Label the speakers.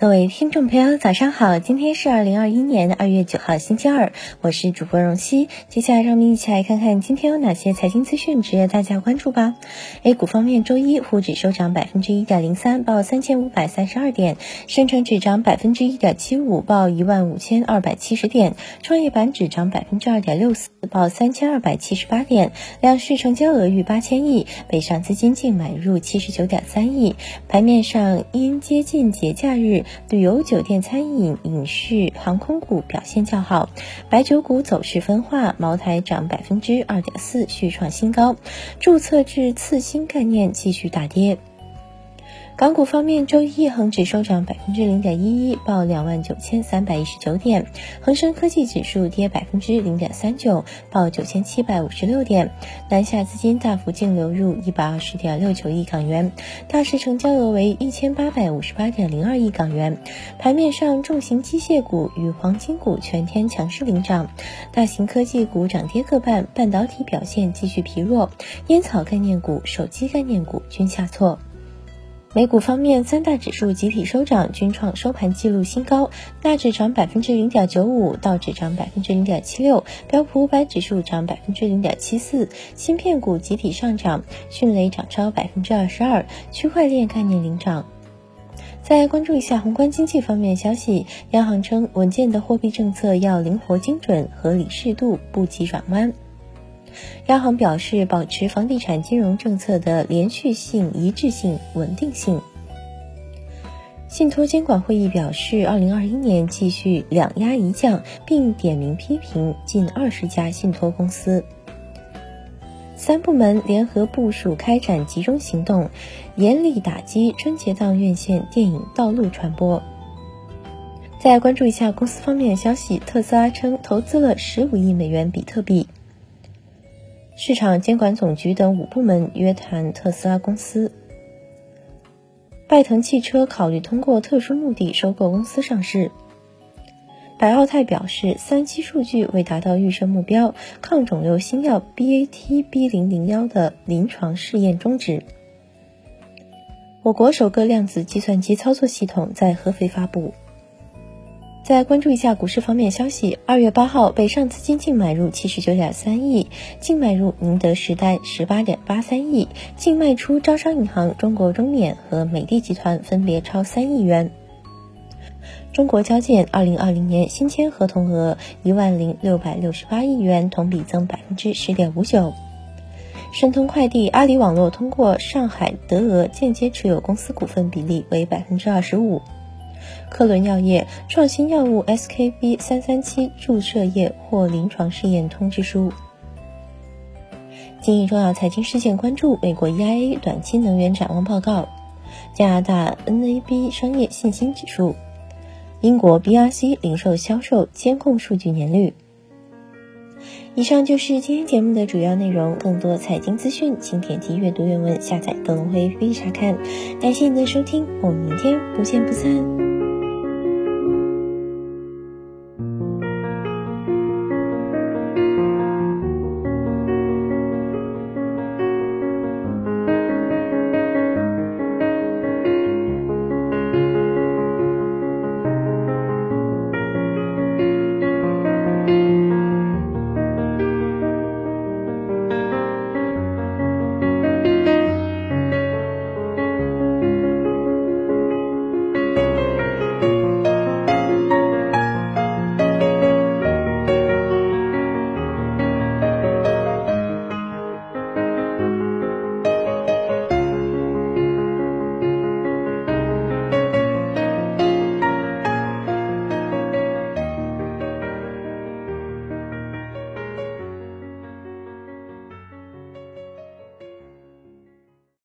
Speaker 1: 各位听众朋友，早上好！今天是二零二一年二月九号，星期二，我是主播荣熙。接下来，让我们一起来看看今天有哪些财经资讯值得大家关注吧。A 股方面，周一沪指收涨百分之一点零三，报三千五百三十二点；深成指涨百分之一点七五，报一万五千二百七十点；创业板指涨百分之二点六四，报三千二百七十八点。两市成交额逾八千亿，北上资金净买入七十九点三亿。盘面上，因接近节假日。旅游、酒店、餐饮、影视、航空股表现较好，白酒股走势分化，茅台涨百分之二点四，续创新高，注册制次新概念继续大跌。港股方面，周一恒指收涨百分之零点一一，报两万九千三百一十九点；恒生科技指数跌百分之零点三九，报九千七百五十六点。南下资金大幅净流入一百二十点六九亿港元，大市成交额为一千八百五十八点零二亿港元。盘面上，重型机械股与黄金股全天强势领涨，大型科技股涨跌各半，半导体表现继续疲弱，烟草概念股、手机概念股均下挫。美股方面，三大指数集体收涨，均创收盘纪录新高。纳指涨百分之零点九五，道指涨百分之零点七六，标普五百指数涨百分之零点七四。芯片股集体上涨，迅雷涨超百分之二十二，区块链概念领涨。再关注一下宏观经济方面消息，央行称稳健的货币政策要灵活精准、合理适度，不急转弯。央行表示，保持房地产金融政策的连续性、一致性、稳定性。信托监管会议表示，二零二一年继续两压一降，并点名批评近二十家信托公司。三部门联合部署开展集中行动，严厉打击春节档院线电影道路传播。再关注一下公司方面的消息，特斯拉称投资了十五亿美元比特币。市场监管总局等五部门约谈特斯拉公司。拜腾汽车考虑通过特殊目的收购公司上市。百奥泰表示，三期数据未达到预设目标，抗肿瘤新药 BAT-B 零零幺的临床试验终止。我国首个量子计算机操作系统在合肥发布。再关注一下股市方面消息。二月八号，北上资金净买入七十九点三亿，净买入宁德时代十八点八三亿，净卖出招商银行、中国中免和美的集团分别超三亿元。中国交建二零二零年新签合同额一万零六百六十八亿元，同比增百分之十点五九。申通快递、阿里网络通过上海德俄间接持有公司股份比例为百分之二十五。科伦药业创新药物 SKB 三三七注射液获临床试验通知书。今日重要财经事件关注：美国 EIA 短期能源展望报告，加拿大 NAB 商业信心指数，英国 BRC 零售销售监控数据年率。以上就是今天节目的主要内容。更多财经资讯，请点击阅读原文下载格隆汇 APP 查看。感谢您的收听，我们明天不见不散。